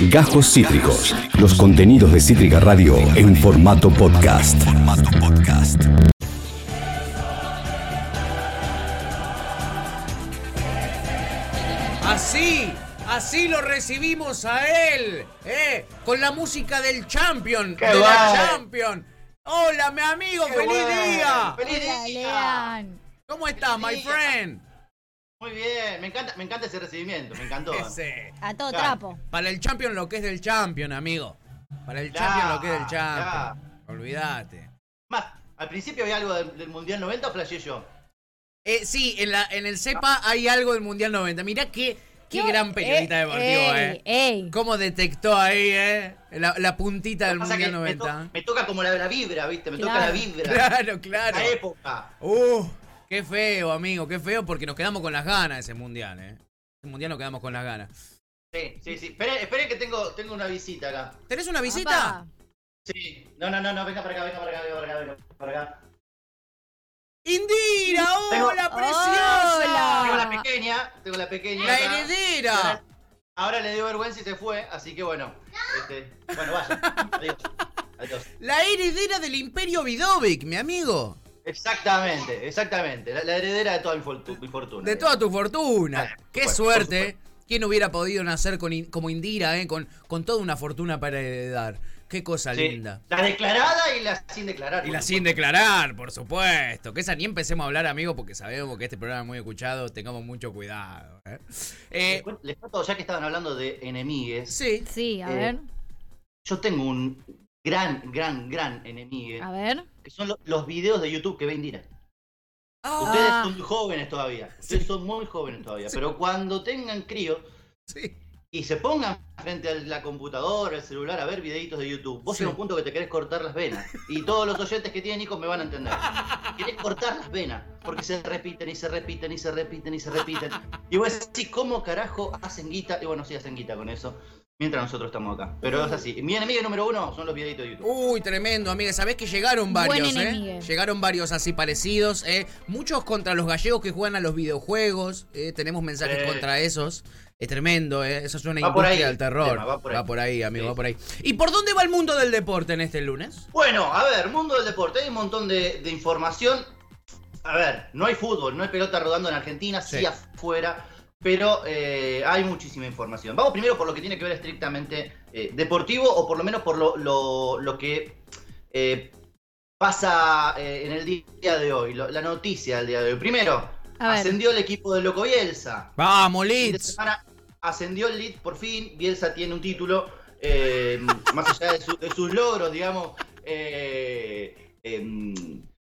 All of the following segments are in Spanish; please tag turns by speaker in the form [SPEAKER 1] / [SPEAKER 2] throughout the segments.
[SPEAKER 1] Gajos Cítricos. Los contenidos de Cítrica Radio en formato podcast.
[SPEAKER 2] Así, así lo recibimos a él, ¿eh? Con la música del Champion,
[SPEAKER 3] Qué
[SPEAKER 2] de la
[SPEAKER 3] bueno.
[SPEAKER 2] Champion. Hola, mi amigo,
[SPEAKER 3] Qué
[SPEAKER 2] feliz día.
[SPEAKER 3] ¡Feliz
[SPEAKER 4] Hola,
[SPEAKER 3] día!
[SPEAKER 4] Lean.
[SPEAKER 2] ¿Cómo estás, my friend?
[SPEAKER 3] Muy bien, me encanta, me encanta ese recibimiento, me encantó.
[SPEAKER 2] Ese.
[SPEAKER 4] A todo
[SPEAKER 3] Claro.
[SPEAKER 4] trapo.
[SPEAKER 2] Para el Champion lo que es del Champion, amigo. Para el
[SPEAKER 3] Ya,
[SPEAKER 2] Champion lo que es del. Champion. Olvídate.
[SPEAKER 3] Más, al principio había algo del, del Mundial 90 o flasheé yo.
[SPEAKER 2] Eh, sí, en, la, en el CEPA hay algo del Mundial 90. Mirá qué, qué
[SPEAKER 4] Yo-
[SPEAKER 2] gran periodista
[SPEAKER 4] eh,
[SPEAKER 2] deportivo,
[SPEAKER 4] ey,
[SPEAKER 2] eh.
[SPEAKER 4] ey.
[SPEAKER 2] ¿Cómo detectó ahí, eh? La, la puntita del Mundial
[SPEAKER 3] que me, to-
[SPEAKER 2] 90.
[SPEAKER 3] me toca como la, la vibra, ¿viste? Me toca la vibra.
[SPEAKER 2] Claro, claro.
[SPEAKER 3] La época.
[SPEAKER 2] Uh, qué feo, amigo, qué feo porque nos quedamos con las ganas de ese mundial, ¿eh? Ese mundial nos quedamos con las ganas.
[SPEAKER 3] Sí, sí, sí. Esperen, esperen que tengo, tengo una visita acá.
[SPEAKER 2] ¿Tenés una visita?
[SPEAKER 3] Sí. No, no, no, no, venga para acá, venga para acá, venga para acá, venga para acá.
[SPEAKER 2] ¡Indira!
[SPEAKER 3] Tengo-
[SPEAKER 2] ¡Hola,
[SPEAKER 4] Hola.
[SPEAKER 2] preciosa!
[SPEAKER 3] Tengo la pequeña, tengo la pequeña.
[SPEAKER 2] ¡La
[SPEAKER 3] acá.
[SPEAKER 2] heredera!
[SPEAKER 3] Ahora, ahora le dio vergüenza y se fue, así que bueno. Este, bueno, vaya. Adiós. Adiós.
[SPEAKER 2] La heredera del Imperio Vidovic, mi amigo.
[SPEAKER 3] Exactamente, exactamente. La, la heredera de toda mi, fortu- mi fortuna.
[SPEAKER 2] De toda tu fortuna.
[SPEAKER 3] Ah,
[SPEAKER 2] ¡Qué suerte! ¿Quién hubiera podido nacer con in- como Indira, eh? Con, con toda una fortuna para heredar. ¡Qué cosa
[SPEAKER 3] Sí,
[SPEAKER 2] linda!
[SPEAKER 3] La declarada y la sin declarar.
[SPEAKER 2] Y la sin declarar, por supuesto. Que esa ni empecemos a hablar, amigo, porque sabemos que este programa es muy escuchado. Tengamos mucho cuidado. ¿eh? Eh,
[SPEAKER 3] Les cuento- Les cuento, ya que estaban hablando de enemigues,
[SPEAKER 2] sí.
[SPEAKER 4] Sí, a
[SPEAKER 3] Eh,
[SPEAKER 4] ver.
[SPEAKER 3] yo tengo un gran, gran, gran enemigue,
[SPEAKER 4] A ver.
[SPEAKER 3] Que son lo- los videos de YouTube que ven Dira.
[SPEAKER 2] Ah,
[SPEAKER 3] Ustedes son jóvenes todavía, ustedes son muy jóvenes todavía, pero cuando tengan crío
[SPEAKER 2] sí.
[SPEAKER 3] y se pongan frente a la computadora, el celular, a ver videitos de YouTube, vos llega un punto que te querés cortar las venas. Y todos los oyentes que tienen hijos me van a entender. Querés cortar las venas, porque se repiten y se repiten y se repiten y se repiten. Y vos decís, ¿cómo carajo hacen guita? Y bueno, sí hacen guita con eso, mientras nosotros estamos acá. Pero es así. Mi enemigo número uno son los videitos de YouTube.
[SPEAKER 2] Uy, tremendo, amiga. Sabés que llegaron
[SPEAKER 4] Buen
[SPEAKER 2] varios, ¿eh? Llegaron varios así parecidos, ¿eh? Muchos contra los gallegos que juegan a los videojuegos. ¿eh? Tenemos mensajes contra esos. Es tremendo, ¿eh? Eso es una
[SPEAKER 3] Va
[SPEAKER 2] industria
[SPEAKER 3] ahí
[SPEAKER 2] del terror.
[SPEAKER 3] va por ahí.
[SPEAKER 2] amigo,
[SPEAKER 3] Sí.
[SPEAKER 2] va por ahí. ¿Y por dónde va el mundo del deporte en este lunes?
[SPEAKER 3] Bueno, a ver, mundo del deporte, hay un montón de, de información. A ver, no hay fútbol, no hay pelota rodando en Argentina, sí,
[SPEAKER 2] Sí.
[SPEAKER 3] afuera, pero eh, hay muchísima información. Vamos primero por lo que tiene que ver estrictamente eh, deportivo, o por lo menos por lo, lo- lo que eh, pasa eh, en el día de hoy, lo- la noticia del día de hoy. Primero, ascendió el equipo de Loco Bielsa.
[SPEAKER 2] Vamos, Leeds.
[SPEAKER 3] semana ascendió el Leeds por fin. Bielsa tiene un título. eh, más allá de, su- de sus logros, digamos, eh, em,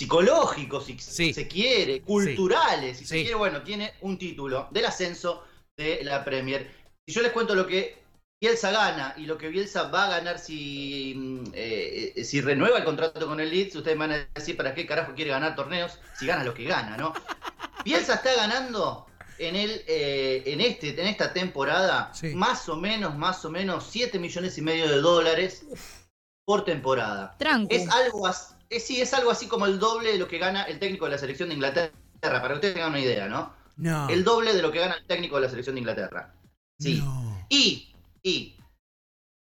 [SPEAKER 3] psicológicos, si
[SPEAKER 2] Sí.
[SPEAKER 3] se quiere, culturales, si
[SPEAKER 2] Sí.
[SPEAKER 3] se quiere, bueno, tiene un título del ascenso de la Premier. Si yo les cuento lo que Bielsa gana y lo que Bielsa va a ganar si, mm, eh, si renueva el contrato con el Leeds, ustedes me van a decir para qué carajo quiere ganar torneos si gana lo que gana, ¿no? Bielsa está ganando en el eh, en este en esta temporada
[SPEAKER 2] Sí.
[SPEAKER 3] más o menos más o menos 7 millones y medio de dólares por temporada.
[SPEAKER 4] Tranco.
[SPEAKER 3] Es algo así, sí, es algo así como el doble de lo que gana el técnico de la selección de Inglaterra, para que ustedes tengan una idea, ¿no?
[SPEAKER 2] No.
[SPEAKER 3] El doble de lo que gana el técnico de la selección de Inglaterra. Sí.
[SPEAKER 2] No.
[SPEAKER 3] Y, y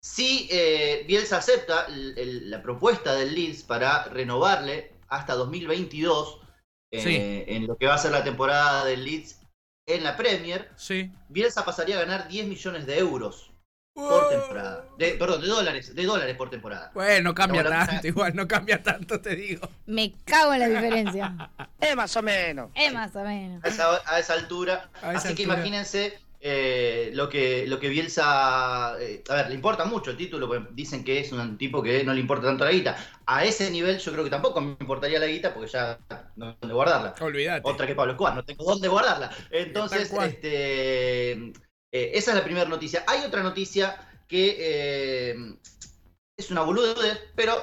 [SPEAKER 3] si eh, Bielsa acepta el- el- la propuesta del Leeds para renovarle hasta 2022, eh,
[SPEAKER 2] Sí.
[SPEAKER 3] en lo que va a ser la temporada del Leeds en la Premier,
[SPEAKER 2] Sí.
[SPEAKER 3] Bielsa pasaría a ganar 10 millones de euros por temporada. De, perdón, de dólares, de dólares por temporada.
[SPEAKER 2] Bueno, no cambia
[SPEAKER 3] hablando-
[SPEAKER 2] tanto, igual, no cambia tanto, te digo.
[SPEAKER 4] Me cago en la diferencia.
[SPEAKER 5] Es más o menos.
[SPEAKER 4] es más o menos.
[SPEAKER 3] A esa, a esa altura.
[SPEAKER 2] A esa
[SPEAKER 3] Así que imagínense eh, lo, que, lo que Bielsa. eh, a ver, le importa mucho el título, porque dicen que es un tipo que no le importa tanto la guita. A ese nivel, yo creo que tampoco me importaría la guita, porque ya no hay dónde guardarla.
[SPEAKER 2] Olvídate.
[SPEAKER 3] Otra que Pablo Escobar, no tengo dónde guardarla. Entonces, este, eh, esa es la primera noticia. Hay otra noticia que eh, es una boludez, pero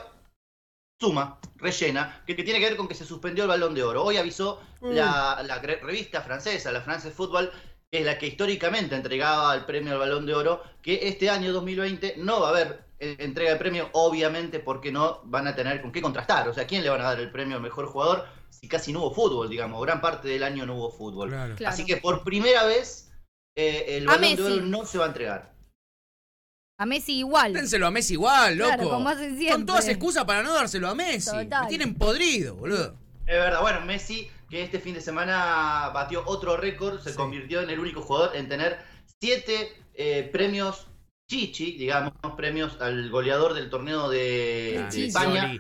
[SPEAKER 3] suma, rellena, que, que tiene que ver con que se suspendió el balón de oro. Hoy avisó
[SPEAKER 2] Mm.
[SPEAKER 3] la, revista francesa, la France Football, que es la que históricamente entregaba el premio al balón de oro, que este año 2020 no va a haber eh, entrega de premio, obviamente porque no van a tener con qué contrastar. O sea, ¿quién le van a dar el premio al mejor jugador si casi no hubo fútbol, digamos? Gran parte del año no hubo fútbol.
[SPEAKER 2] Claro.
[SPEAKER 4] Claro.
[SPEAKER 3] Así que por primera vez eh, el balón de oro no se va a entregar.
[SPEAKER 4] A Messi igual.
[SPEAKER 2] Dénselo a Messi igual, loco.
[SPEAKER 4] Claro, como hacen
[SPEAKER 2] Con
[SPEAKER 4] siempre.
[SPEAKER 2] todas excusas para no dárselo a Messi.
[SPEAKER 4] Total.
[SPEAKER 2] Me tienen podrido, boludo.
[SPEAKER 3] Es verdad, bueno, Messi, que este fin de semana batió otro récord, se
[SPEAKER 2] Sí.
[SPEAKER 3] convirtió en el único jugador en tener siete eh, premios Chichi, digamos, premios al goleador del torneo de, de. España.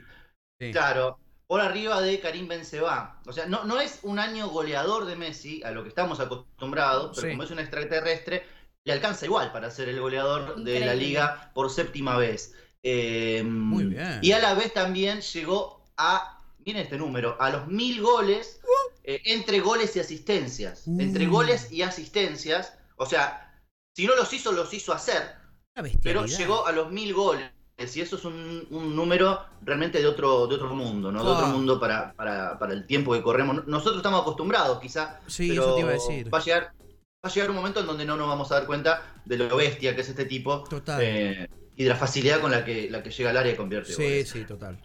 [SPEAKER 2] Sí.
[SPEAKER 3] Claro, por arriba de Karim Benzema. O sea, no, no es un año goleador de Messi, a lo que estamos acostumbrados, pero
[SPEAKER 2] Sí.
[SPEAKER 3] como es un extraterrestre, le alcanza igual para ser el goleador de la liga por séptima vez. Eh,
[SPEAKER 2] Muy bien.
[SPEAKER 3] Y a la vez también llegó a, miren este número, a los mil goles eh, entre goles y asistencias.
[SPEAKER 2] Uh.
[SPEAKER 3] Entre goles y asistencias. O sea, si no los hizo, los hizo hacer. Pero llegó a los mil goles. Y eso es un, un número realmente de otro, de otro mundo, ¿no? De otro mundo para, para, para el tiempo que corremos. Nosotros estamos acostumbrados, quizá.
[SPEAKER 2] Sí,
[SPEAKER 3] pero
[SPEAKER 2] eso te iba a decir.
[SPEAKER 3] Va a llegar, va a llegar un momento en donde no nos vamos a dar cuenta de lo bestia que es este tipo.
[SPEAKER 2] Total.
[SPEAKER 3] eh, y de la facilidad con la que, la que llega al área y convierte
[SPEAKER 2] sí,
[SPEAKER 3] goles.
[SPEAKER 2] sí, total.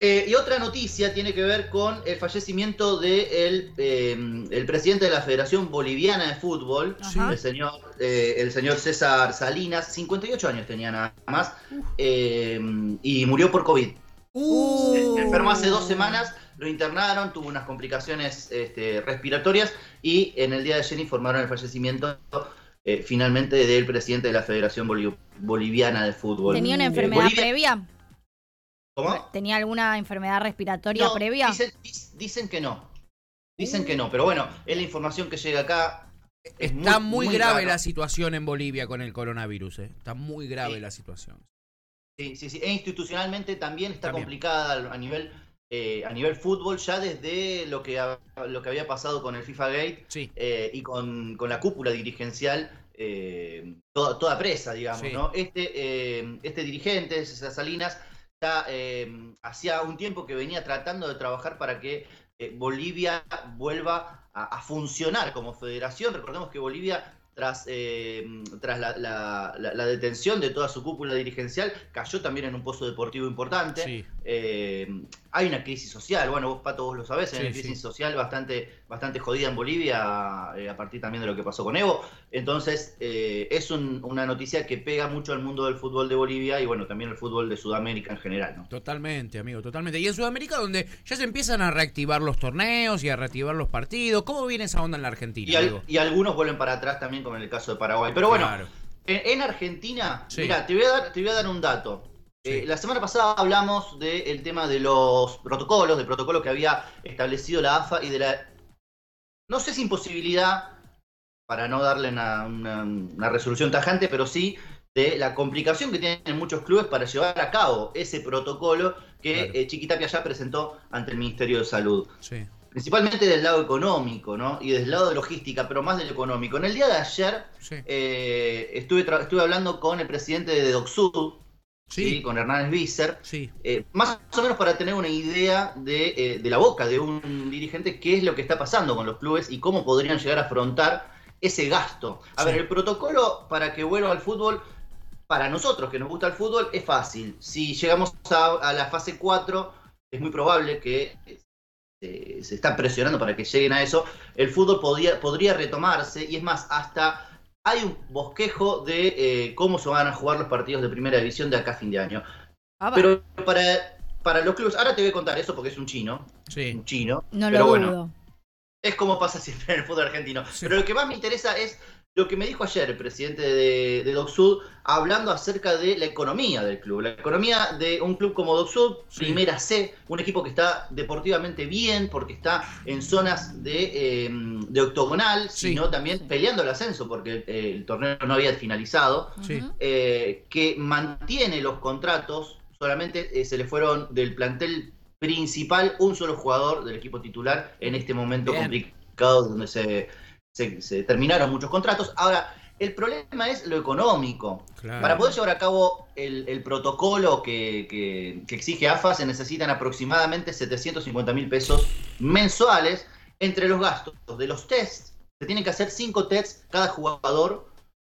[SPEAKER 3] Eh, y otra noticia tiene que ver con el fallecimiento del de el presidente de la Federación Boliviana de Fútbol, el señor, eh, el señor César Salinas, 58 años tenía nada más, eh, y murió por COVID.
[SPEAKER 2] Uh.
[SPEAKER 3] Se enfermó hace dos semanas, lo internaron, tuvo unas complicaciones este, respiratorias y en el día de ayer informaron el fallecimiento eh, finalmente del presidente de la Federación Boli- Boliviana de Fútbol.
[SPEAKER 4] ¿Tenía una
[SPEAKER 3] Eh,
[SPEAKER 4] enfermedad
[SPEAKER 3] Bolivia-
[SPEAKER 4] previa?
[SPEAKER 3] ¿Cómo?
[SPEAKER 4] ¿Tenía alguna enfermedad respiratoria
[SPEAKER 3] No,
[SPEAKER 4] previa?
[SPEAKER 3] Dicen, que no. Dicen que no, pero bueno, es la información que llega acá. Es
[SPEAKER 2] Está muy, grave
[SPEAKER 3] raro.
[SPEAKER 2] la situación en Bolivia con el coronavirus, ¿eh? Está muy grave
[SPEAKER 3] Sí.
[SPEAKER 2] la situación.
[SPEAKER 3] Sí, sí, sí. E institucionalmente también está
[SPEAKER 2] También.
[SPEAKER 3] complicada a nivel eh, a nivel fútbol, ya desde lo que, ha- lo que había pasado con el FIFA Gate
[SPEAKER 2] Sí.
[SPEAKER 3] eh, y con, con la cúpula dirigencial, eh, toda, toda presa, digamos,
[SPEAKER 2] Sí.
[SPEAKER 3] ¿no? Este, eh, este dirigente, César Salinas, ya eh, hacía un tiempo que venía tratando de trabajar para que eh, Bolivia vuelva a, a funcionar como federación. Recordemos que Bolivia, tras, eh, tras la, la- la- la detención de toda su cúpula dirigencial, cayó también en un pozo deportivo importante.
[SPEAKER 2] Sí.
[SPEAKER 3] Eh, hay una crisis social, bueno, vos Pato vos lo sabés, hay
[SPEAKER 2] Sí,
[SPEAKER 3] una crisis
[SPEAKER 2] sí.
[SPEAKER 3] social bastante, bastante jodida en Bolivia eh, a partir también de lo que pasó con Evo. Entonces, eh, es un- una noticia que pega mucho al mundo del fútbol de Bolivia y bueno, también al fútbol de Sudamérica en general, ¿no?
[SPEAKER 2] Totalmente, amigo, totalmente. Y en Sudamérica, donde ya se empiezan a reactivar los torneos y a reactivar los partidos. ¿Cómo viene esa onda en la Argentina,
[SPEAKER 3] Y, al-
[SPEAKER 2] amigo?
[SPEAKER 3] y algunos vuelven para atrás también como en el caso de Paraguay. Pero bueno,
[SPEAKER 2] Claro.
[SPEAKER 3] en, en Argentina,
[SPEAKER 2] Sí.
[SPEAKER 3] mira, te voy a dar, te voy a dar un dato. Eh, la semana pasada hablamos del tema de los protocolos, del protocolo que había establecido la AFA y de la, no sé si imposibilidad, para no darle una, una- una resolución tajante, pero sí de la complicación que tienen muchos clubes para llevar a cabo ese protocolo que
[SPEAKER 2] Claro.
[SPEAKER 3] eh, Chiquitapia ya presentó ante el Ministerio de Salud
[SPEAKER 2] Sí.
[SPEAKER 3] principalmente del lado económico, ¿no? Y del lado de logística, pero más del económico. En el día de ayer
[SPEAKER 2] Sí.
[SPEAKER 3] eh, estuve, estuve hablando con el presidente de DocSud, ¿sí?
[SPEAKER 2] Sí.
[SPEAKER 3] con Hernández Visser,
[SPEAKER 2] Sí.
[SPEAKER 3] eh, más o menos para tener una idea de, eh, de la boca de un dirigente qué es lo que está pasando con los clubes y cómo podrían llegar a afrontar ese gasto. A
[SPEAKER 2] Sí.
[SPEAKER 3] ver, el protocolo para que vuelva al fútbol, para nosotros que nos gusta el fútbol, es fácil. Si llegamos a, a la fase 4, es muy probable que eh, se está presionando para que lleguen a eso. El fútbol podría, podría retomarse y es más, hasta hay un bosquejo de eh, cómo se van a jugar los partidos de primera división de acá a fin de año.
[SPEAKER 4] Ah.
[SPEAKER 3] Pero para, para los clubes, ahora te voy a contar eso porque es un chino,
[SPEAKER 2] Sí.
[SPEAKER 3] un chino.
[SPEAKER 4] no
[SPEAKER 3] pero
[SPEAKER 4] lo
[SPEAKER 3] bueno,
[SPEAKER 4] dudo.
[SPEAKER 3] es como pasa siempre en el fútbol argentino.
[SPEAKER 2] Sí.
[SPEAKER 3] Pero lo que más me interesa es lo que me dijo ayer el presidente de, de DocSud, hablando acerca de la economía del club. La economía de un club como DocSud,
[SPEAKER 2] Sí.
[SPEAKER 3] primera C, un equipo que está deportivamente bien, porque está en zonas de, eh, de octogonal,
[SPEAKER 2] Sí.
[SPEAKER 3] sino también peleando el ascenso, porque eh, el torneo no había finalizado
[SPEAKER 2] Sí.
[SPEAKER 3] Eh, que mantiene los contratos, solamente eh, se le fueron del plantel principal un solo jugador del equipo titular en este momento
[SPEAKER 2] Bien.
[SPEAKER 3] complicado donde se, se- se terminaron muchos contratos. Ahora, el problema es lo económico.
[SPEAKER 2] Claro.
[SPEAKER 3] Para poder llevar a cabo el, el protocolo que, que- que exige AFA se necesitan aproximadamente 750 mil pesos mensuales entre los gastos de los tests. Se tienen que hacer cinco tests cada jugador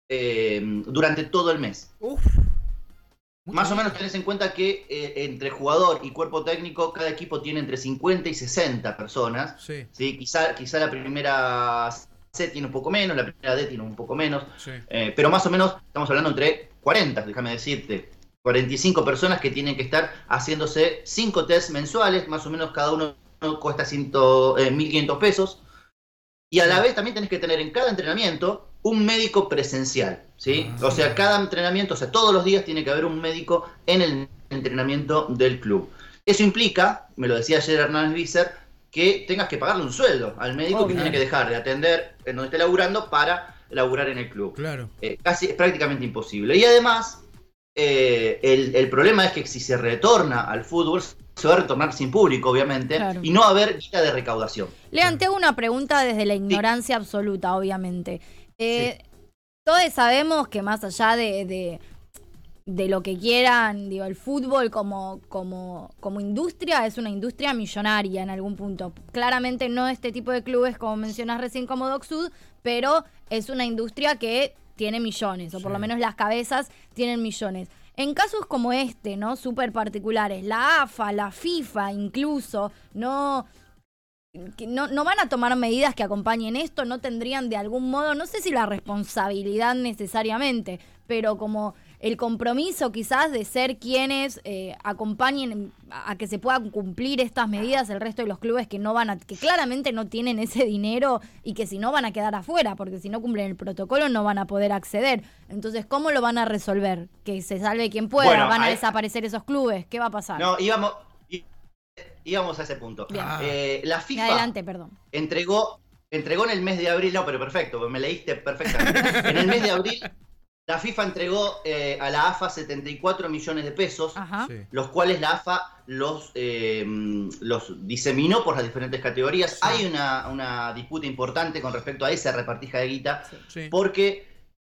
[SPEAKER 3] eh, durante todo el mes.
[SPEAKER 2] Uf.
[SPEAKER 3] Más o menos tenés en cuenta que eh, entre jugador y cuerpo técnico cada equipo tiene entre 50 y 60 personas.
[SPEAKER 2] Sí,
[SPEAKER 3] ¿sí? Quizá, quizá la primera C tiene un poco menos, la primera D tiene un poco menos.
[SPEAKER 2] sí.
[SPEAKER 3] Eh, pero más o menos estamos hablando entre 40, déjame decirte, 45 personas que tienen que estar haciéndose 5 test mensuales, más o menos cada uno cuesta 100, eh, 1.500 pesos. Y a la vez también tenés que tener en cada entrenamiento un médico presencial, ¿sí?
[SPEAKER 2] Ah.
[SPEAKER 3] O sea, cada entrenamiento, o sea, todos los días tiene que haber un médico en el entrenamiento del club. Eso implica, me lo decía ayer Hernández Visser, que tengas que pagarle un sueldo al médico que tiene que dejar de atender en donde esté laburando para laburar en el club.
[SPEAKER 2] Claro.
[SPEAKER 3] Eh, casi es prácticamente imposible. Y además, eh, el, el problema es que si se retorna al fútbol, se va a retornar sin público, obviamente,
[SPEAKER 4] Claro.
[SPEAKER 3] y no va a haber guía de recaudación.
[SPEAKER 4] Lean, te hago una pregunta desde la ignorancia absoluta, obviamente. Eh, Todos sabemos que más allá de, de, de lo que quieran, digo, el fútbol como, como, como industria es una industria millonaria en algún punto. Claramente no este tipo de clubes como mencionas recién como Doc Sud, pero es una industria que tiene millones, o por lo menos las cabezas tienen millones. En casos como este, ¿no? Súper particulares, la AFA, la FIFA incluso, no, no, no van a tomar medidas que acompañen esto, no tendrían de algún modo, no sé si la responsabilidad necesariamente, pero como el compromiso quizás de ser quienes eh, acompañen a que se puedan cumplir estas medidas el resto de los clubes que no van a, que claramente no tienen ese dinero y que si no van a quedar afuera, porque si no cumplen el protocolo no van a poder acceder. Entonces, ¿cómo lo van a resolver? Que se salve quien pueda,
[SPEAKER 3] Bueno,
[SPEAKER 4] van a desaparecer esos clubes, ¿qué va a pasar?
[SPEAKER 3] No, íbamos, íbamos a ese punto.
[SPEAKER 4] Bien.
[SPEAKER 3] Eh, la FIFA
[SPEAKER 4] Adelante, perdón.
[SPEAKER 3] entregó, entregó en el mes de abril, no, pero perfecto, me leíste perfectamente. en el mes de abril, la FIFA entregó eh, a la AFA 74 millones de pesos.
[SPEAKER 4] Ajá.
[SPEAKER 2] Sí.
[SPEAKER 3] los cuales la AFA los, eh, los diseminó por las diferentes categorías.
[SPEAKER 2] Sí.
[SPEAKER 3] Hay una, una disputa importante con respecto a esa repartija de guita,
[SPEAKER 2] Sí.
[SPEAKER 3] porque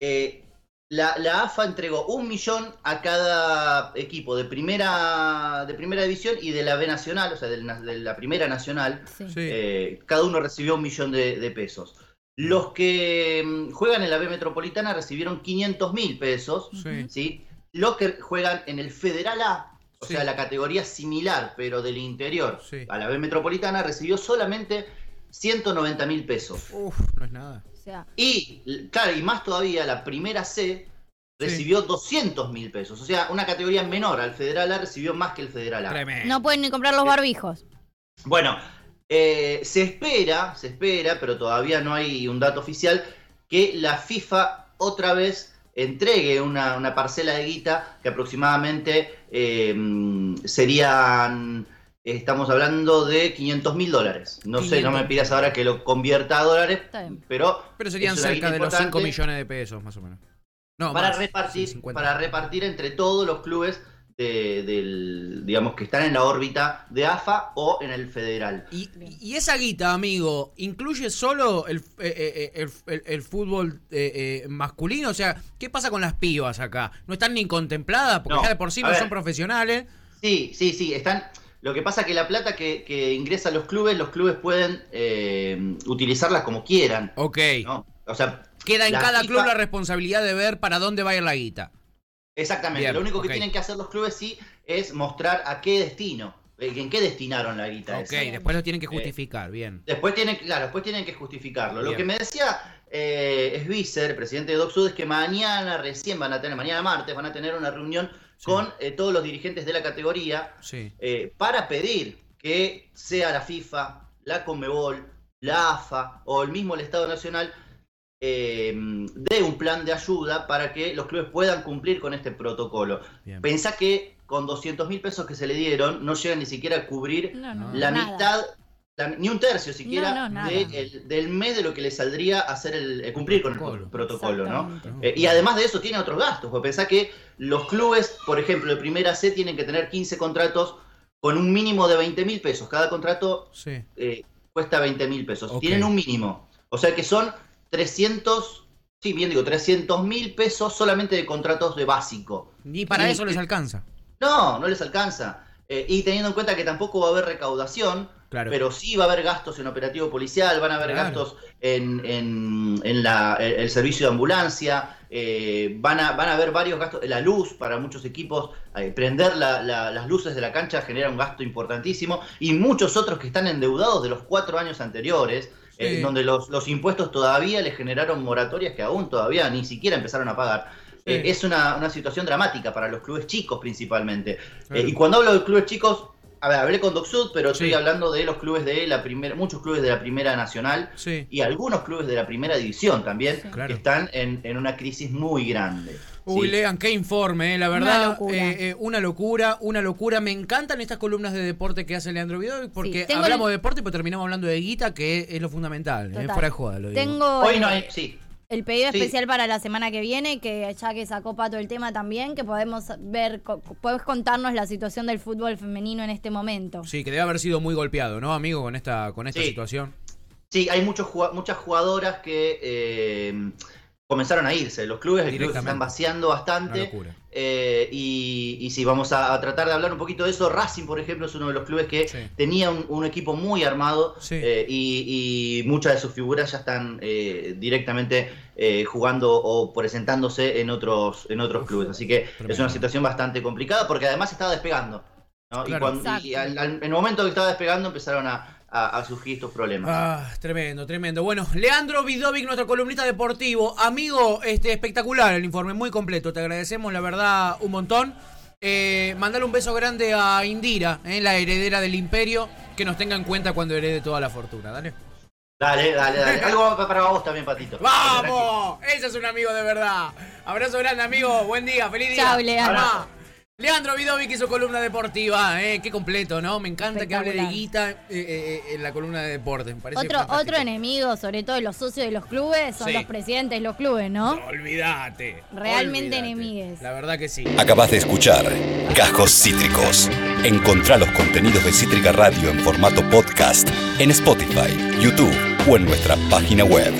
[SPEAKER 3] eh, la, la AFA entregó un millón a cada equipo de primera, de primera división y de la B Nacional, o sea, de, la primera nacional. Eh, cada uno recibió un millón de, de pesos. Los que mm, juegan en la B Metropolitana recibieron 500 mil pesos.
[SPEAKER 2] Sí.
[SPEAKER 3] ¿sí? Los que juegan en el Federal A, o
[SPEAKER 2] Sí.
[SPEAKER 3] sea, la categoría similar, pero del interior,
[SPEAKER 2] Sí.
[SPEAKER 3] a la B Metropolitana, recibió solamente 190 mil pesos.
[SPEAKER 2] Uf, no es nada.
[SPEAKER 4] O sea,
[SPEAKER 3] Y, claro, y más todavía, la primera C recibió 200 mil pesos. O sea, una categoría menor al Federal A recibió más que el Federal A.
[SPEAKER 2] Tremendo.
[SPEAKER 4] no pueden ni comprar los barbijos.
[SPEAKER 3] Bueno, eh, se espera, se espera, pero todavía no hay un dato oficial, que la FIFA otra vez entregue una, una parcela de guita que aproximadamente eh, serían, estamos hablando de 500 mil dólares. No sé, no
[SPEAKER 2] 500.
[SPEAKER 3] me pidas ahora que lo convierta a dólares, pero...
[SPEAKER 2] Pero serían cerca de los 5
[SPEAKER 3] importante
[SPEAKER 2] millones de pesos, más o menos. No,
[SPEAKER 3] Para
[SPEAKER 2] más.
[SPEAKER 3] repartir,
[SPEAKER 2] Sí, 50.
[SPEAKER 3] para repartir entre todos los clubes de- del, digamos, que están en la órbita de AFA o en el federal.
[SPEAKER 2] Y, y esa guita, amigo, ¿incluye solo el, eh, eh, el, el- el fútbol eh, eh, masculino? O sea, ¿qué pasa con las pibas acá? ¿No están ni contempladas? Porque
[SPEAKER 3] No,
[SPEAKER 2] ya de por sí no
[SPEAKER 3] ver.
[SPEAKER 2] son profesionales.
[SPEAKER 3] Sí, sí, sí, están. Lo que pasa que la plata que, que ingresa a los clubes, los clubes pueden eh, utilizarla como quieran.
[SPEAKER 2] Ok.
[SPEAKER 3] ¿no? O sea,
[SPEAKER 2] Queda en cada
[SPEAKER 3] FIFA
[SPEAKER 2] club la responsabilidad de ver para dónde va a ir la guita.
[SPEAKER 3] Exactamente.
[SPEAKER 2] Bien,
[SPEAKER 3] lo único que tienen que hacer los clubes sí es mostrar a qué destino, eh, en qué destinaron la guita.
[SPEAKER 2] Ok,
[SPEAKER 3] esa.
[SPEAKER 2] después lo tienen que justificar, bien.
[SPEAKER 3] Después tienen, claro, después tienen que justificarlo. Lo que me decía eh, Svisser, presidente de DocSud, es que mañana recién van a tener, mañana martes, van a tener una reunión
[SPEAKER 2] Sí.
[SPEAKER 3] con eh, todos los dirigentes de la categoría
[SPEAKER 2] Sí.
[SPEAKER 3] eh, para pedir que sea la FIFA, la Conmebol, la AFA o el mismo el Estado Nacional eh, dé un plan de ayuda para que los clubes puedan cumplir con este protocolo.
[SPEAKER 2] Bien.
[SPEAKER 3] Pensá que con 200 mil pesos que se le dieron no llegan ni siquiera a cubrir
[SPEAKER 4] No, no,
[SPEAKER 3] la
[SPEAKER 4] nada.
[SPEAKER 3] mitad, ni un tercio siquiera
[SPEAKER 4] No, no, nada.
[SPEAKER 3] de el- del mes de lo que le saldría hacer el, el cumplir con el
[SPEAKER 2] Protocolo.
[SPEAKER 3] protocolo, ¿no? Eh, y además de eso tiene otros gastos, porque pensá que los clubes, por ejemplo, de primera C tienen que tener 15 contratos con un mínimo de 20 mil pesos. Cada contrato
[SPEAKER 2] Sí.
[SPEAKER 3] eh, cuesta 20 mil pesos. Tienen un mínimo. O sea que son 300, sí, bien digo, 300 mil pesos solamente de contratos de básico.
[SPEAKER 2] Ni para
[SPEAKER 3] Y-
[SPEAKER 2] eso les alcanza.
[SPEAKER 3] No, no les alcanza. Eh, y teniendo en cuenta que tampoco va a haber recaudación,
[SPEAKER 2] Claro.
[SPEAKER 3] pero sí va a haber gastos en operativo policial, van a haber
[SPEAKER 2] Claro.
[SPEAKER 3] gastos en, en- en la- el, servicio de ambulancia, eh, van, a, van a haber varios gastos, la luz para muchos equipos, eh, prender la- la- las luces de la cancha genera un gasto importantísimo, y muchos otros que están endeudados de los cuatro años anteriores, eh,
[SPEAKER 2] Sí.
[SPEAKER 3] donde los, los impuestos todavía les generaron moratorias que aún todavía ni siquiera empezaron a pagar. eh, es una, una situación dramática para los clubes chicos principalmente.
[SPEAKER 2] Claro.
[SPEAKER 3] Eh, y cuando hablo de clubes chicos, a ver, hablé con Docsud, pero estoy hablando de los clubes de la primera, muchos clubes de la primera nacional
[SPEAKER 2] Sí.
[SPEAKER 3] y algunos clubes de la primera división también,
[SPEAKER 2] Claro.
[SPEAKER 3] que están en, en una crisis muy grande.
[SPEAKER 2] Uy,
[SPEAKER 3] ¿sí?
[SPEAKER 2] lean, qué informe, eh, la
[SPEAKER 4] Una
[SPEAKER 2] verdad.
[SPEAKER 4] locura.
[SPEAKER 2] eh, eh, una locura, una locura. Me encantan estas columnas de deporte que hace Leandro Vidovic porque hablamos
[SPEAKER 4] el-
[SPEAKER 2] de deporte pero terminamos hablando de guita, que es lo fundamental. eh, fuera de joda, lo digo.
[SPEAKER 4] Tengo
[SPEAKER 3] Hoy no hay, sí.
[SPEAKER 4] El pedido
[SPEAKER 3] Sí.
[SPEAKER 4] especial para la semana que viene, que ya que sacó Pato el tema también, que podemos ver, co- puedes contarnos la situación del fútbol femenino en este momento.
[SPEAKER 2] Sí, que debe haber sido muy golpeado, ¿no, amigo, con esta, con esta
[SPEAKER 3] Sí.
[SPEAKER 2] situación?
[SPEAKER 3] Sí, hay muchos, muchas jugadoras que eh, comenzaron a irse. Los clubes, el club se están vaciando
[SPEAKER 2] Una
[SPEAKER 3] bastante. Eh, y, y sí, vamos a, a tratar de hablar un poquito de eso. Racing, por ejemplo, es uno de los clubes que
[SPEAKER 2] Sí.
[SPEAKER 3] tenía un, un equipo muy armado
[SPEAKER 2] Sí.
[SPEAKER 3] eh, y, y muchas de sus figuras ya están eh, directamente eh, jugando o presentándose en otros, en otros clubes. Así que es una situación bastante complicada porque además estaba despegando. ¿no? Y,
[SPEAKER 2] Claro.
[SPEAKER 3] cuando- y al- al- en el momento que estaba despegando empezaron a, a- a surgir estos problemas.
[SPEAKER 2] Ah, tremendo, tremendo. Bueno, Leandro Vidovic, nuestro columnista deportivo. Amigo, este espectacular el informe, muy completo. Te agradecemos, la verdad, un montón. Eh, mandale un beso grande a Indira, eh, la heredera del imperio, que nos tenga en cuenta cuando herede toda la fortuna. Dale.
[SPEAKER 3] Dale, dale, dale. Algo pa- para vos también, Patito.
[SPEAKER 2] ¡Vamos! Ese es un amigo de verdad. Abrazo grande, amigo. Buen día, feliz día.
[SPEAKER 4] Chau, Leandro.
[SPEAKER 2] Leandro Vidovic hizo columna deportiva, eh, qué completo, ¿no? Me encanta que hable de guita eh, eh, eh, en la columna de deporte. Me parece
[SPEAKER 4] Otro,
[SPEAKER 2] fantástico.
[SPEAKER 4] otro enemigo, sobre todo los socios de los clubes, son
[SPEAKER 2] Sí.
[SPEAKER 4] los presidentes de los clubes, ¿no?
[SPEAKER 2] No, olvídate.
[SPEAKER 4] Realmente
[SPEAKER 2] olvídate.
[SPEAKER 4] enemigues.
[SPEAKER 2] La verdad que sí.
[SPEAKER 1] Acabas de escuchar Cajos Cítricos. Encontrá los contenidos de Cítrica Radio en formato podcast en Spotify, YouTube o en nuestra página web.